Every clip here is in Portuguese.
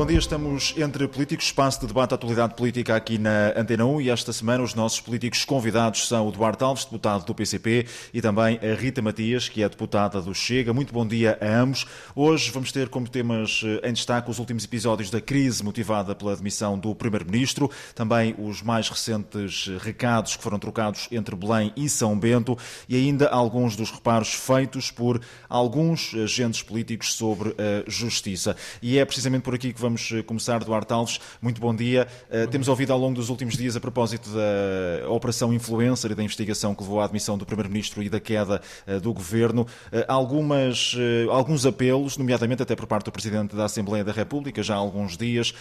Bom dia, estamos entre políticos, espaço de debate à atualidade política aqui na Antena 1 e esta semana os nossos políticos convidados são o Duarte Alves, deputado do PCP, e também a Rita Matias, que é deputada do Chega. Muito bom dia a ambos. Hoje vamos ter como temas eh, em destaque os últimos episódios da crise motivada pela demissão do Primeiro-Ministro, também os mais recentes recados que foram trocados entre Belém e São Bento e ainda alguns dos reparos feitos por alguns agentes políticos sobre a justiça. E é precisamente por aqui que vamos eh, começar, Duarte Alves. Muito bom dia. Uh, temos ouvido ao longo dos últimos dias, a propósito da Operação Influencer e da investigação que levou à admissão do Primeiro-Ministro e da queda uh, do Governo, algumas, alguns apelos, nomeadamente até por parte do Presidente da Assembleia da República, já há alguns dias,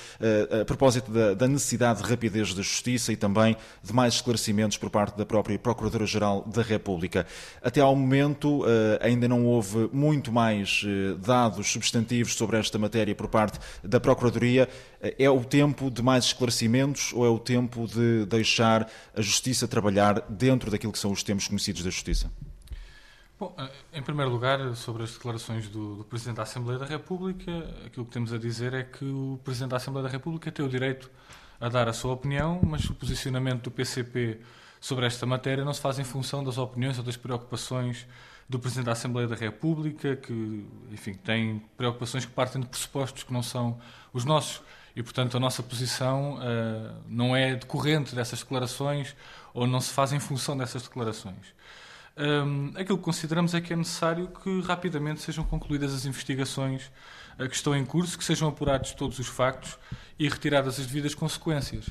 a propósito da, da necessidade de rapidez da Justiça e também de mais esclarecimentos por parte da própria Procuradora-Geral da República. Até ao momento, ainda não houve muito mais dados substantivos sobre esta matéria por parte da Procuradoria, é o tempo de mais esclarecimentos ou é o tempo de deixar a Justiça trabalhar dentro daquilo que são os termos conhecidos da Justiça? Bom, eh, em primeiro lugar, sobre as declarações do, do, Presidente da Assembleia da República, aquilo que temos a dizer é que o Presidente da Assembleia da República tem o direito a dar a sua opinião, mas o posicionamento do PCP sobre esta matéria não se faz em função das opiniões ou das preocupações do Presidente da Assembleia da República, que, enfim, tem preocupações que partem de pressupostos que não são os nossos. E, portanto, a nossa posição uh, não é decorrente dessas declarações ou não se faz em função dessas declarações. Um, aquilo que consideramos é que é necessário que rapidamente sejam concluídas as investigações uh, que estão em curso, que sejam apurados todos os factos e retiradas as devidas consequências.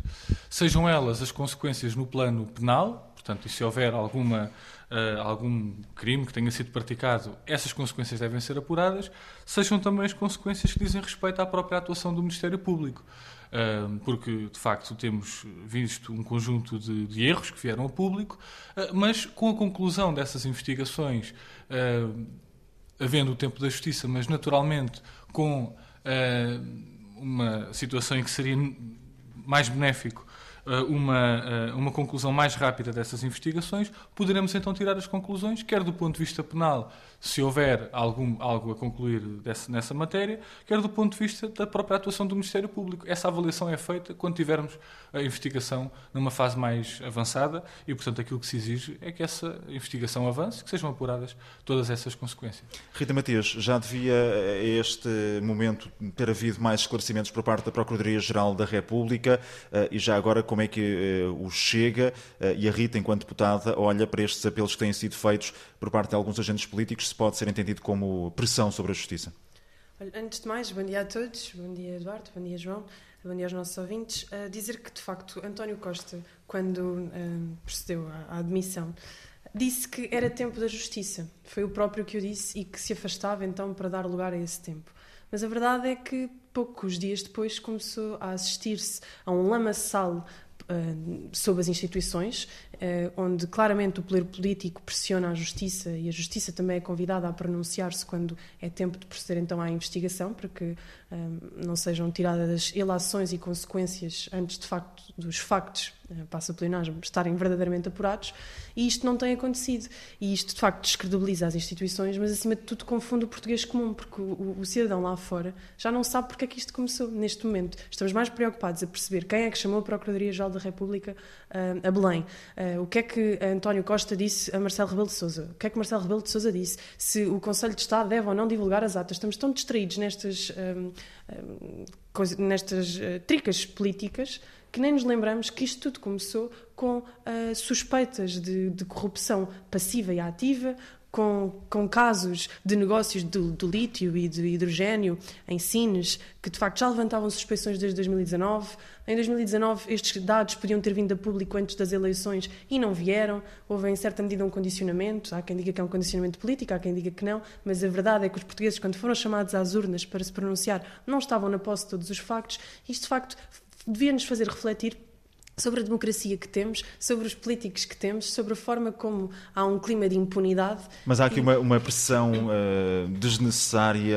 Sejam elas as consequências no plano penal, portanto, e se houver alguma uh, algum crime que tenha sido praticado, essas consequências devem ser apuradas, sejam também as consequências que dizem respeito à própria atuação do Ministério Público. Uh, porque, de facto, temos visto um conjunto de, de erros que vieram a público, uh, mas com a conclusão dessas investigações, havendo o tempo da justiça, mas naturalmente com uma situação em que seria mais benéfico uma, eh, uma conclusão mais rápida dessas investigações, poderemos então tirar as conclusões, quer do ponto de vista penal, se houver algum, algo a concluir desse, nessa matéria, quer do ponto de vista da própria atuação do Ministério Público. Essa avaliação é feita quando tivermos a investigação numa fase mais avançada e, portanto, aquilo que se exige é que essa investigação avance, que sejam apuradas todas essas consequências. Rita Matias, já devia a este momento ter havido mais esclarecimentos por parte da Procuradoria-Geral da República eh, e já agora como é que eh, o Chega eh, e a Rita, enquanto deputada, olha para estes apelos que têm sido feitos por parte de alguns agentes políticos, se pode ser entendido como pressão sobre a Justiça? Antes de mais, bom dia a todos, bom dia Eduardo, bom dia João, bom dia aos nossos ouvintes. Uh, dizer que, de facto, António Costa, quando uh, procedeu à, à admissão, disse que era tempo da justiça. Foi o próprio que o disse e que se afastava então para dar lugar a esse tempo. Mas a verdade é que poucos dias depois começou a assistir-se a um lamaçal uh, sob as instituições, uh, onde claramente o poder político pressiona a justiça e a justiça também é convidada a pronunciar-se quando é tempo de proceder então à investigação, para que uh, não sejam tiradas as ilações e consequências antes de facto dos factos, passa o pleonasmo, estarem verdadeiramente apurados, e isto não tem acontecido. E isto de facto descredibiliza as instituições, mas acima de tudo confunde o português comum, porque o, o cidadão lá fora já não sabe porque é que isto começou neste momento. Estamos mais preocupados a perceber quem é que chamou a Procuradoria-Geral da República uh, a Belém. Uh, o que é que António Costa disse a Marcelo Rebelo de Sousa? O que é que Marcelo Rebelo de Sousa disse? Se o Conselho de Estado deve ou não divulgar as atas. Estamos tão distraídos nestas, nestas uh, tricas políticas que nem nos lembramos que isto tudo começou com uh, suspeitas de, de, corrupção passiva e ativa, com, com casos de negócios do, do lítio e do hidrogênio em Sines, que de facto já levantavam suspeições desde 2019. Em 2019, estes dados podiam ter vindo a público antes das eleições e não vieram. Houve, em certa medida, um condicionamento. Há quem diga que é um condicionamento político, há quem diga que não, mas a verdade é que os portugueses, quando foram chamados às urnas para se pronunciar, não estavam na posse de todos os factos. Isto, de facto, devia nos fazer refletir sobre a democracia que temos, sobre os políticos que temos, sobre a forma como há um clima de impunidade. Mas há aqui e... uma, uma pressão uh, desnecessária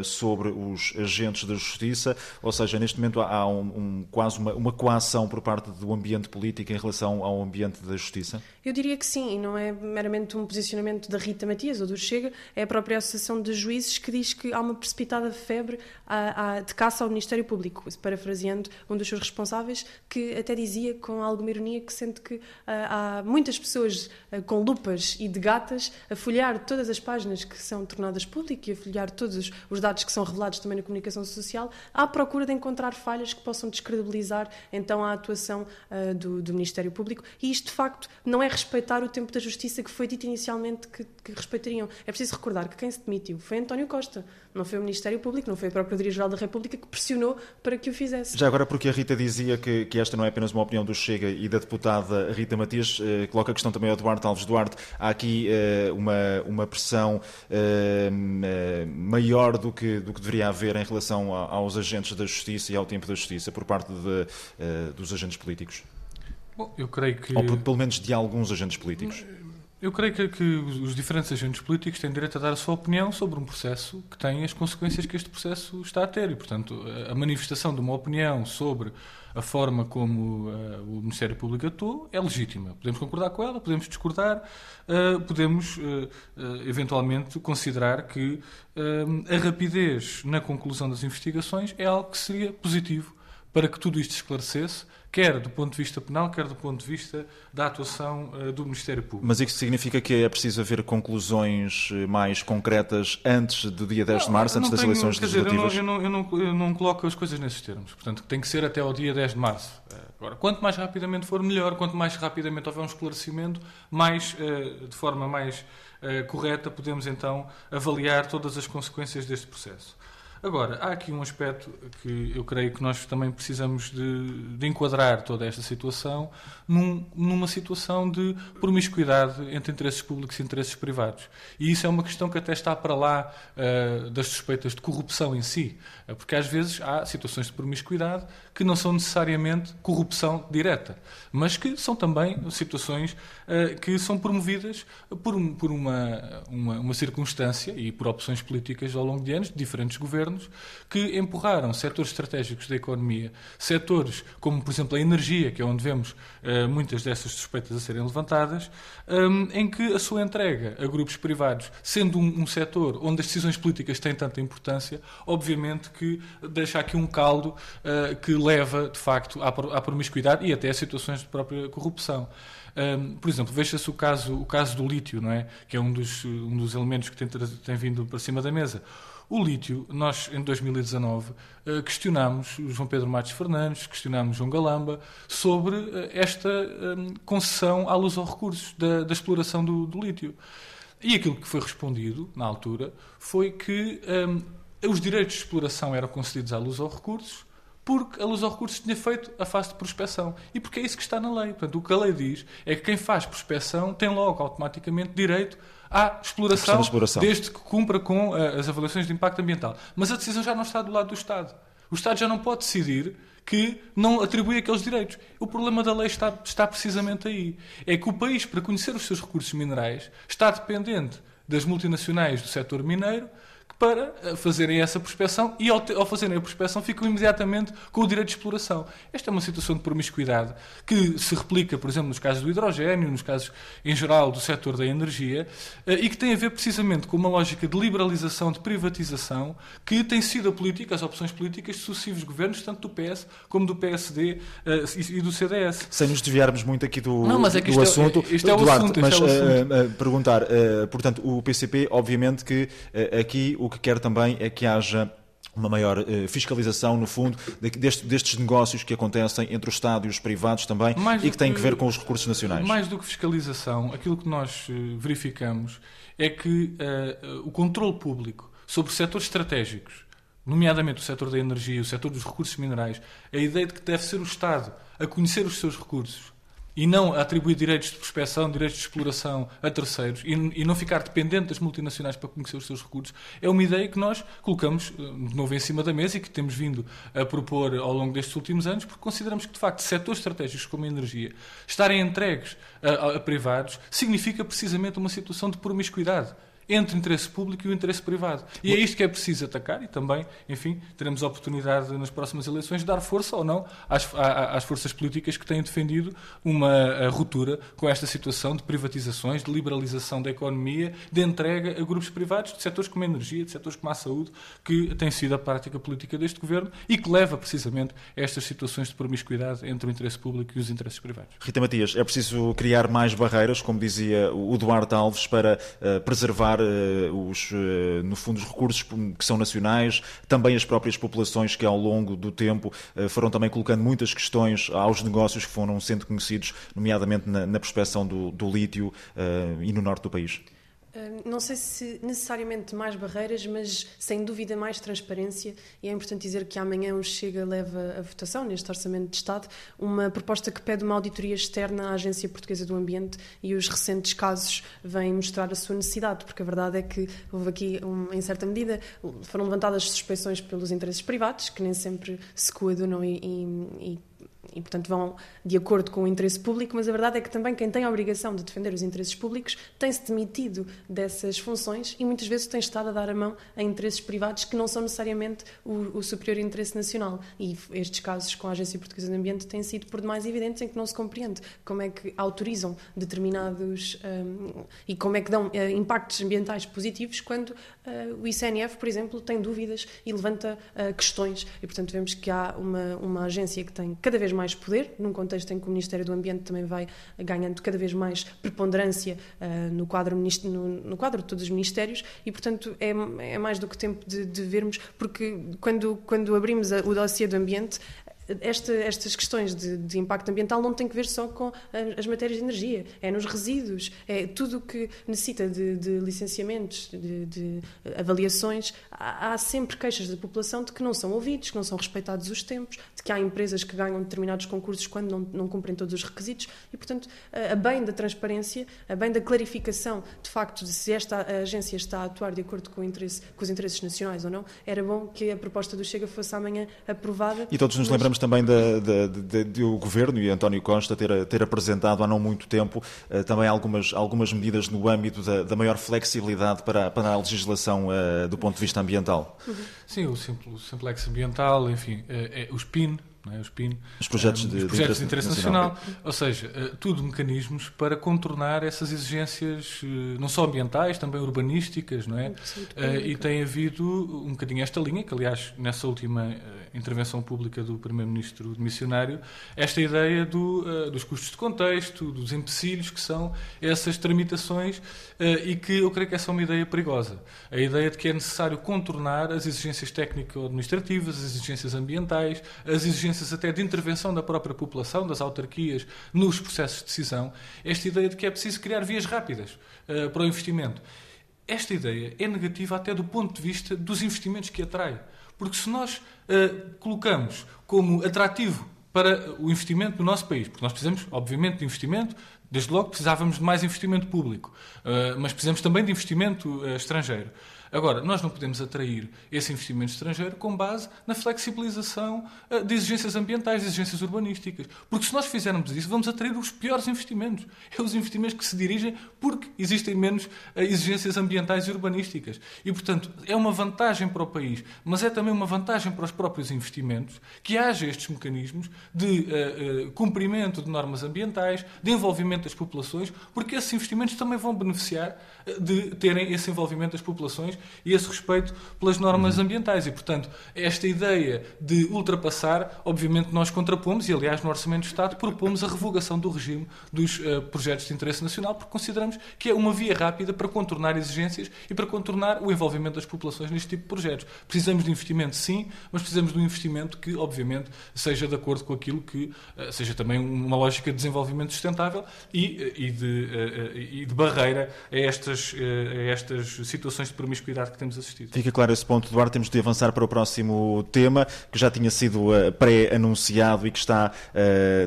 uh, sobre os agentes da justiça, ou seja, neste momento há um, um, quase uma, uma coação por parte do ambiente político em relação ao ambiente da justiça? Eu diria que sim, e não é meramente um posicionamento da Rita Matias ou do Chega, é a própria Associação de Juízes que diz que há uma precipitada febre a, a, de caça ao Ministério Público, parafraseando um dos seus responsáveis, que até diz dizia com alguma ironia que sente que uh, há muitas pessoas uh, com lupas e de gatas a folhear todas as páginas que são tornadas públicas e a folhear todos os dados que são revelados também na comunicação social à procura de encontrar falhas que possam descredibilizar então a atuação uh, do, do, Ministério Público e isto de facto não é respeitar o tempo da justiça que foi dito inicialmente que, que respeitariam. É preciso recordar que quem se demitiu foi António Costa, não foi o Ministério Público, não foi a Procuradoria-Geral da República que pressionou para que o fizesse. Já agora porque a Rita dizia que, que esta não é apenas uma opinião do Chega e da deputada Rita Matias, eh, coloca a questão também ao Duarte Alves Duarte. Há aqui eh, uma, uma pressão eh, maior do que, do que deveria haver em relação a, aos agentes da justiça e ao tempo da justiça por parte de, dos agentes políticos? Bom, eu creio que. Ou pelo menos de alguns agentes políticos. Eu creio que, que, os diferentes agentes políticos têm direito a dar a sua opinião sobre um processo que tem as consequências que este processo está a ter. E, portanto, a manifestação de uma opinião sobre a forma como uh, o Ministério Público atuou é legítima. Podemos concordar com ela, podemos discordar, uh, podemos uh, eventualmente considerar que a rapidez na conclusão das investigações é algo que seria positivo para que tudo isto esclarecesse quer do ponto de vista penal, quer do ponto de vista da atuação uh, do Ministério Público. Mas isso significa que é preciso haver conclusões eh, mais concretas antes do dia 10 não, de março, antes das tenho, eleições legislativas? Dizer, eu, não, eu, não, eu, não, eu não coloco as coisas nesses termos. Portanto, tem que ser até ao dia 10 de março. Eh, agora, quanto mais rapidamente for, melhor. Quanto mais rapidamente houver um esclarecimento, mais, de forma mais correta, podemos então avaliar todas as consequências deste processo. Agora, há aqui um aspecto que eu creio que nós também precisamos de, de enquadrar toda esta situação num, numa situação de promiscuidade entre interesses públicos e interesses privados. E isso é uma questão que até está para lá uh, das suspeitas de corrupção em si, uh, porque às vezes há situações de promiscuidade que não são necessariamente corrupção direta, mas que são também situações uh, que são promovidas por, por uma, uma, uma circunstância e por opções políticas ao longo de anos de diferentes governos que empurraram setores estratégicos da economia, setores como, por exemplo, a energia, que é onde vemos uh, muitas dessas suspeitas a serem levantadas, um, em que a sua entrega a grupos privados, sendo um, um setor onde as decisões políticas têm tanta importância, obviamente que deixa aqui um caldo uh, que leva, de facto, à, à promiscuidade e até a situações de própria corrupção. Um, por exemplo, veja-se o caso, o caso do lítio, não é? que é um dos, um dos elementos que tem, tem vindo para cima da mesa. O lítio, nós em 2019 eh, questionámos João Pedro Matos Fernandes, questionámos João Galamba sobre eh, esta eh, concessão à luz aos recursos da, da exploração do, do, lítio. E aquilo que foi respondido, na altura, foi que um, os direitos de exploração eram concedidos à luz aos recursos porque a luz aos recursos tinha feito a fase de prospecção. E porque é isso que está na lei. Portanto, o que a lei diz é que quem faz prospecção tem logo automaticamente direito à exploração, exploração. desde que cumpra com uh, as avaliações de impacto ambiental. Mas a decisão já não está do lado do Estado. O Estado já não pode decidir que não atribui aqueles direitos. O problema da lei está, está precisamente aí. É que o país, para conhecer os seus recursos minerais, está dependente das multinacionais do setor mineiro para eh, fazerem essa prospecção e, ao, ao, fazerem a prospecção, ficam imediatamente com o direito de exploração. Esta é uma situação de promiscuidade que se replica, por exemplo, nos casos do hidrogênio, nos casos, em geral, do setor da energia eh, e que tem a ver precisamente com uma lógica de liberalização, de privatização, que tem sido a política, as opções políticas de sucessivos governos, tanto do PS como do PSD eh, e do CDS. Sem nos desviarmos muito aqui do, Não, mas é que do assunto, é, isto é o Duarte, assunto, mas é o assunto. Uh, uh, perguntar, uh, portanto, o PCP, obviamente que aqui o que quer também é que haja uma maior uh, fiscalização, no fundo, deste, destes negócios que acontecem entre o Estado e os privados também mais e que têm que, que ver com os recursos nacionais. Mais do que fiscalização, aquilo que nós uh, verificamos é que uh, o controle público sobre setores estratégicos, nomeadamente o setor da energia, o setor dos recursos minerais, a ideia de que deve ser o Estado a conhecer os seus recursos e não atribuir direitos de prospecção, direitos de exploração a terceiros e, e, não ficar dependente das multinacionais para conhecer os seus recursos, é uma ideia que nós colocamos eh, de novo em cima da mesa e que temos vindo a propor ao longo destes últimos anos, porque consideramos que, de facto, setores estratégicos como a energia estarem entregues a, a, a privados significa precisamente uma situação de promiscuidade entre o interesse público e o interesse privado. E é isto que é preciso atacar e também, enfim, teremos a oportunidade nas próximas eleições de dar força ou não às, às forças políticas que têm defendido uma ruptura com esta situação de privatizações, de liberalização da economia, de entrega a grupos privados de setores como a energia, de setores como a saúde, que tem sido a prática política deste governo e que leva precisamente a estas situações de promiscuidade entre o interesse público e os interesses privados. Rita Matias, é preciso criar mais barreiras, como dizia o Duarte Alves, para uh, preservar uh, os, uh, no fundo, os recursos que são nacionais, também as próprias populações que ao longo do tempo uh, foram também colocando muitas questões aos negócios que foram sendo conhecidos, nomeadamente na, na prospeção do, do lítio e no norte do país. Não sei se necessariamente mais barreiras, mas sem dúvida mais transparência. E é importante dizer que amanhã o Chega leva a votação, neste Orçamento de Estado, uma proposta que pede uma auditoria externa à Agência Portuguesa do Ambiente e os recentes casos vêm mostrar a sua necessidade, porque a verdade é que houve aqui, em certa medida, foram levantadas suspeições pelos interesses privados, que nem sempre se coadunam e, e e, portanto, vão de acordo com o interesse público, mas a verdade é que também quem tem a obrigação de defender os interesses públicos tem-se demitido dessas funções e muitas vezes tem estado a dar a mão a interesses privados que não são necessariamente o, o superior interesse nacional. E estes casos com a Agência Portuguesa do Ambiente têm sido por demais evidentes em que não se compreende como é que autorizam determinados um, e como é que dão uh, impactos ambientais positivos quando uh, o ICNF, por exemplo, tem dúvidas e levanta uh, questões. E, portanto, vemos que há uma, uma agência que tem cada vez mais poder, num contexto em que o Ministério do Ambiente também vai ganhando cada vez mais preponderância uh, no, quadro, no, no, quadro de todos os ministérios e, portanto, é, é mais do que tempo de, de vermos, porque quando, quando abrimos a, o dossiê do ambiente, esta, estas questões de, de, impacto ambiental não têm que ver só com as matérias de energia, é nos resíduos, é tudo o que necessita de, de licenciamentos, de, de avaliações. Há, há, sempre queixas da população de que não são ouvidos, que não são respeitados os tempos, de que há empresas que ganham determinados concursos quando não, não cumprem todos os requisitos e, portanto, a bem da transparência, a bem da clarificação de facto de se esta agência está a atuar de acordo com, interesse, com os interesses nacionais ou não, era bom que a proposta do Chega fosse amanhã aprovada. E todos nos lembramos lembramos também de, de, de, de, o Governo e António Costa ter, ter apresentado há não muito tempo uh, também algumas, algumas medidas no âmbito da, da maior flexibilidade para, para a legislação uh, do ponto de vista ambiental. Sim, o, Simplex Ambiental, enfim, é, é, os PIN, é? os PIN, os projetos, de, os projetos de, interesse, de interesse nacional. nacional. Ou seja, uh, tudo mecanismos para contornar essas exigências, uh, não só ambientais, também urbanísticas, não é? Uh, e tem havido um bocadinho esta linha, que aliás, nessa última intervenção pública do Primeiro-Ministro missionário, esta ideia do, dos custos de contexto, dos empecilhos que são essas tramitações e que eu creio que essa é uma ideia perigosa. A ideia de que é necessário contornar as exigências técnico-administrativas, as exigências ambientais, as exigências até de intervenção da própria população, das autarquias, nos processos de decisão, esta ideia de que é preciso criar vias rápidas uh, para o investimento. Esta ideia é negativa até do ponto de vista dos investimentos que atrai. Porque se nós uh, colocamos como atrativo para o investimento no nosso país, porque nós precisamos, obviamente, de investimento, desde logo precisávamos de mais investimento público, uh, mas precisamos também de investimento estrangeiro. Agora, nós não podemos atrair esse investimento estrangeiro com base na flexibilização eh, de exigências ambientais, de exigências urbanísticas. Porque se nós fizermos isso, vamos atrair os piores investimentos. É os investimentos que se dirigem porque existem menos eh, exigências ambientais e urbanísticas. E, portanto, é uma vantagem para o país, mas é também uma vantagem para os próprios investimentos que haja estes mecanismos de uh, uh, cumprimento de normas ambientais, de envolvimento das populações, porque esses investimentos também vão beneficiar de terem esse envolvimento das populações e esse respeito pelas normas ambientais. E, portanto, esta ideia de ultrapassar, obviamente nós contrapomos, e aliás no Orçamento do Estado propomos a revogação do regime dos uh, projetos de interesse nacional, porque consideramos que é uma via rápida para contornar exigências e para contornar o envolvimento das populações neste tipo de projetos. Precisamos de investimento, sim, mas precisamos de um investimento que, obviamente, seja de acordo com aquilo que uh, seja também uma lógica de desenvolvimento sustentável e, e, de, e de barreira a estas, a estas situações de promiscuidade que temos assistido. Fica claro esse ponto, Eduardo. Temos de avançar para o próximo tema, que já tinha sido pré-anunciado e que está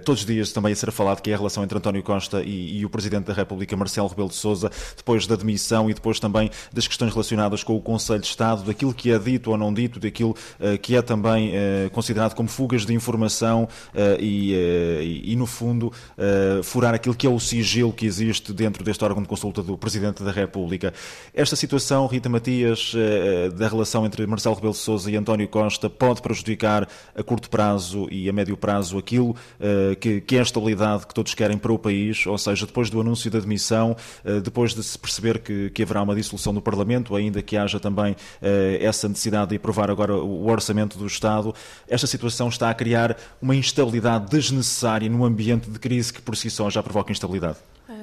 todos os dias também a ser falado, que é a relação entre António Costa e, e o Presidente da República, Marcelo Rebelo de Sousa, depois da demissão e depois também das questões relacionadas com o Conselho de Estado, daquilo que é dito ou não dito, daquilo uh, que é também uh, considerado como fugas de informação uh, e, e, no fundo, furar aquilo que é o sigilo que existe dentro deste órgão de consulta do Presidente da República. Esta situação, Rita Matias, da relação entre Marcelo Rebelo de Sousa e António Costa pode prejudicar a curto prazo e a médio prazo aquilo que, que é a estabilidade que todos querem para o país, ou seja, depois do anúncio da demissão, depois de se perceber que, que haverá uma dissolução do Parlamento, ainda que haja também essa necessidade de aprovar agora o orçamento do Estado, esta situação está a criar uma instabilidade desnecessária num ambiente de crise que por si só já provoca instabilidade.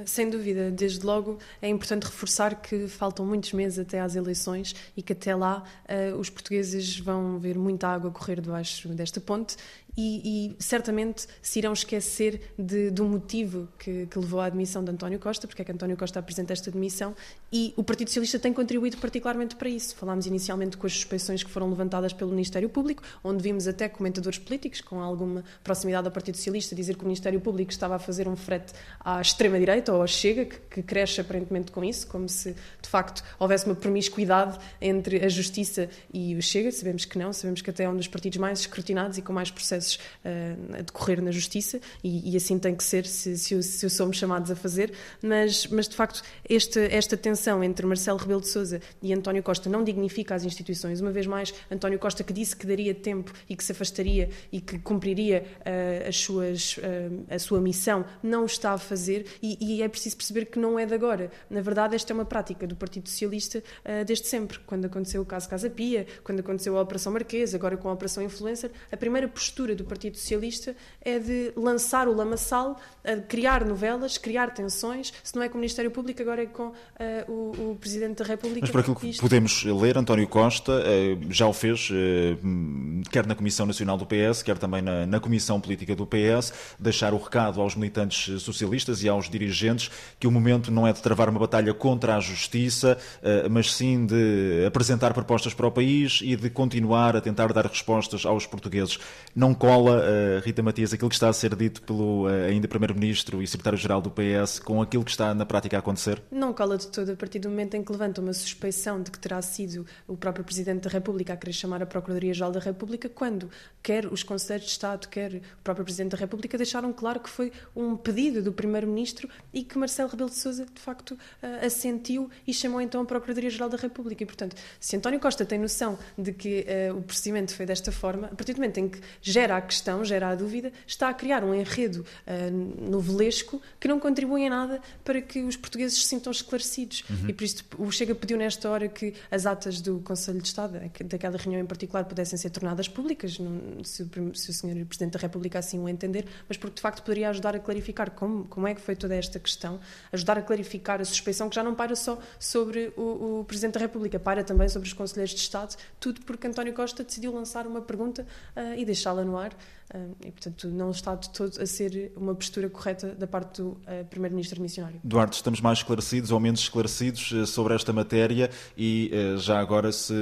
Sem dúvida, desde logo é importante reforçar que faltam muitos meses até às eleições e que até lá uh, os portugueses vão ver muita água correr debaixo desta ponte e, e, certamente se irão esquecer de, do motivo que, que, levou à admissão de António Costa, porque é que António Costa apresenta esta demissão, e o Partido Socialista tem contribuído particularmente para isso. Falámos inicialmente com as suspeições que foram levantadas pelo Ministério Público, onde vimos até comentadores políticos com alguma proximidade ao Partido Socialista dizer que o Ministério Público estava a fazer um frete à extrema-direita ou à Chega, que, que cresce aparentemente com isso, como se de facto houvesse uma promiscuidade entre a Justiça e o Chega. Sabemos que não, sabemos que até é um dos partidos mais escrutinados e com mais processos processos uh, a decorrer na justiça e, e, assim tem que ser se, se, se, somos chamados a fazer, mas, mas de facto esta, esta tensão entre Marcelo Rebelo de Sousa e António Costa não dignifica as instituições. Uma vez mais, António Costa que disse que daria tempo e que se afastaria e que cumpriria uh, as suas, uh, a sua missão, não está a fazer e, e, é preciso perceber que não é de agora. Na verdade, esta é uma prática do Partido Socialista desde sempre. Quando aconteceu o caso Casa Pia, quando aconteceu a Operação Marquês, agora com a Operação Influencer, a primeira postura do Partido Socialista é de lançar o lamaçal, criar novelas, criar tensões. Se não é com o Ministério Público, agora é com uh, o, o, Presidente da República. Mas por aquilo que podemos ler, António Costa uh, já o fez, uh, quer na Comissão Nacional do PS, quer também na, na Comissão Política do PS, deixar o recado aos militantes socialistas e aos dirigentes que o momento não é de travar uma batalha contra a justiça, mas sim de apresentar propostas para o país e de continuar a tentar dar respostas aos portugueses. Não cola, uh, Rita Matias, aquilo que está a ser dito pelo uh, ainda Primeiro-Ministro e Secretário-Geral do PS com aquilo que está na prática a acontecer? Não cola de todo a partir do momento em que levanta uma suspeição de que terá sido o próprio Presidente da República a querer chamar a Procuradoria-Geral da República, quando quer os Conselheiros de Estado, quer o próprio Presidente da República deixaram claro que foi um pedido do Primeiro-Ministro e que Marcelo Rebelo de Sousa, de facto, uh, assentiu e chamou então a Procuradoria-Geral da República. E, portanto, se António Costa tem noção de que o procedimento foi desta forma, a partir do momento em que gera gera a questão, gera a dúvida, está a criar um enredo uh, novelesco que não contribui em nada para que os portugueses se sintam esclarecidos. Uhum. E por isso o Chega pediu nesta hora que as atas do Conselho de Estado, daquela reunião em particular, pudessem ser tornadas públicas, se o, se o Sr. Presidente da República assim o entender, mas porque de facto poderia ajudar a clarificar como, como é que foi toda esta questão, ajudar a clarificar a suspeição que já não para só sobre o, o Presidente da República, para também sobre os Conselheiros de Estado, tudo porque António Costa decidiu lançar uma pergunta uh, e deixá-la no ar e, portanto, não está de todo a ser uma postura correta da parte do uh, Primeiro-Ministro missionário. Duarte, estamos mais esclarecidos ou menos esclarecidos uh, sobre esta matéria e uh, já agora se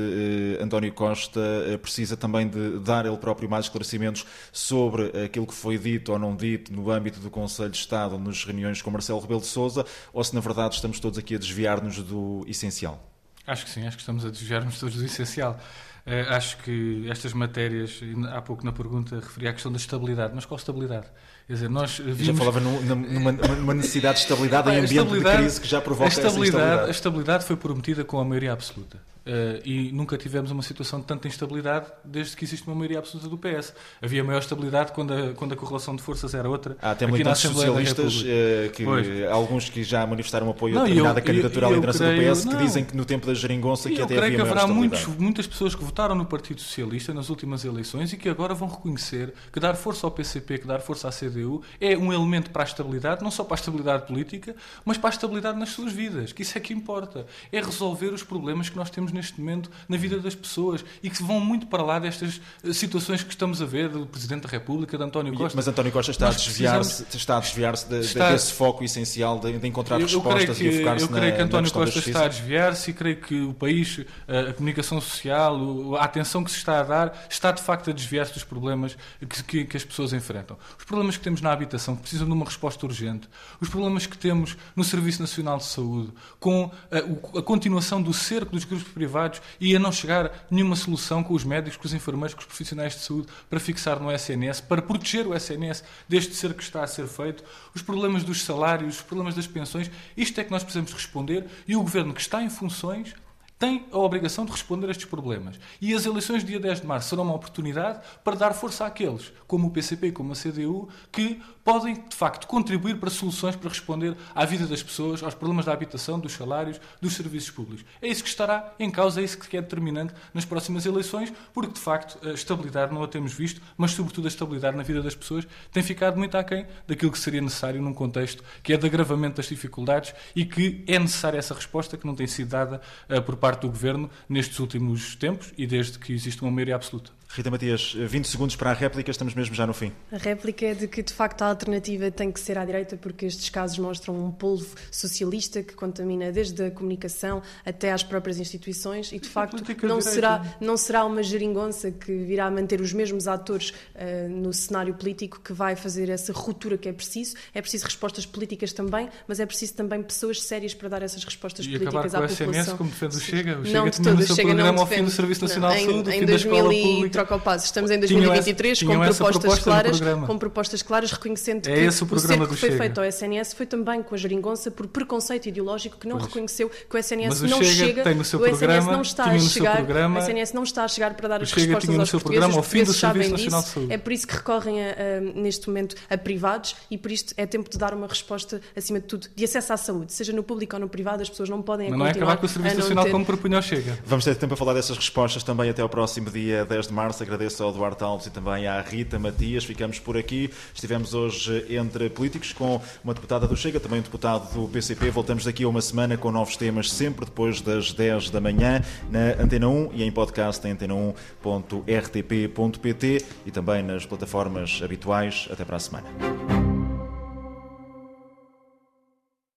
António Costa precisa também de dar ele próprio mais esclarecimentos sobre aquilo que foi dito ou não dito no âmbito do Conselho de Estado nas reuniões com Marcelo Rebelo de Sousa ou se na verdade estamos todos aqui a desviar-nos do essencial? Acho que sim, acho que estamos a desviar-nos todos do essencial. Uh, acho que estas matérias, há pouco na pergunta referi à questão da estabilidade, mas qual estabilidade? Quer dizer, nós vimos... Já falava numa, numa, necessidade de estabilidade em ambiente de crise que já provoca a estabilidade, essa instabilidade. A estabilidade foi prometida com a maioria absoluta. Uh, e nunca tivemos uma situação de tanta instabilidade desde que existe uma maioria absoluta do PS. Havia maior estabilidade quando a, quando a correlação de forças era outra. Há até muitos socialistas, uh, que, alguns que já manifestaram apoio a determinada eu, candidatura à liderança creio, do PS, não. que dizem que no tempo da geringonça que até havia. Eu que haverá muitos, muitas pessoas que votaram no Partido Socialista nas últimas eleições e que agora vão reconhecer que dar força ao PCP, que dar força à CDU é um elemento para a estabilidade, não só para a estabilidade política, mas para a estabilidade nas suas vidas, que isso é que importa. É resolver os problemas que nós temos neste momento na vida das pessoas e que vão muito para lá destas eh, situações que estamos a ver do Presidente da República, de António Costa. Mas António Costa está a desviar-se está a desviar-se de, está... desse foco essencial de, de encontrar eu, respostas eu e focar-se Eu creio que António Costa está a desviar-se e creio que o país, a comunicação social, a atenção que se está a dar, está de facto a desviar-se dos problemas que, que, que, as pessoas enfrentam. Os problemas que temos na habitação, que precisam de uma resposta urgente, os problemas que temos no Serviço Nacional de Saúde, com a, a continuação do cerco dos grupos privados e a não chegar nenhuma solução com os médicos, com os enfermeiros, com os profissionais de saúde para fixar no SNS, para proteger o SNS deste cerco que está a ser feito, os problemas dos salários, os problemas das pensões, isto é que nós precisamos responder e o governo que está em funções tem a obrigação de responder a estes problemas. E as eleições do dia 10 de março serão uma oportunidade para dar força àqueles, como o PCP e como a CDU, que podem, de facto, contribuir para soluções para responder à vida das pessoas, aos problemas da habitação, dos salários, dos serviços públicos. É isso que estará em causa, é isso que é determinante nas próximas eleições, porque, de facto, a estabilidade não a temos visto, mas, sobretudo, a estabilidade na vida das pessoas tem ficado muito aquém daquilo que seria necessário num contexto que é de agravamento das dificuldades e que é necessária essa resposta que não tem sido dada uh, por parte do Governo nestes últimos tempos e desde que existe uma maioria absoluta. Rita Matias, 20 segundos para a réplica, estamos mesmo já no fim. A réplica é de que, de facto, a alternativa tem que ser à direita, porque estes casos mostram um polvo socialista que contamina desde a comunicação até às próprias instituições e, de facto, não será, não será uma geringonça que virá manter os mesmos atores uh, no cenário político que vai fazer essa ruptura que é preciso. É preciso respostas políticas também, mas é preciso também pessoas sérias para dar essas respostas e políticas à população. E SMS, como defende o Chega? O Chega não, tinha no seu programa ao fim do Serviço Nacional não, de Saúde, em, fim da Escola Pública troca passo. Estamos em 2023 essa, com propostas claras, com propostas claras reconhecendo é que esse o, programa o que foi Chega. feito ao SNS foi também com a geringonça por preconceito ideológico que não pois. reconheceu que o SNS não Chega chega, seu o programa, SNS não está a chegar, programa, o SNS não está a chegar para dar as Chega respostas aos portugueses. ao fim do Serviço Nacional de Saúde. É por isso que recorrem a, a, neste momento a privados e por isto é tempo de dar uma resposta acima de tudo de acesso à saúde, seja no público ou no privado, as pessoas não podem Mas não é acabar com o Serviço Nacional como propunha o Chega. Vamos ter tempo a falar dessas respostas também até ao próximo dia 10 de março. Agradeço ao Duarte Alves e também à Rita Matias. Ficamos por aqui. Estivemos hoje entre políticos com uma deputada do Chega, também um deputado do PCP. Voltamos daqui a uma semana com novos temas, sempre depois das 10 da manhã, na Antena 1 e em podcast em antena1.rtp.pt e também nas plataformas habituais. Até para a semana.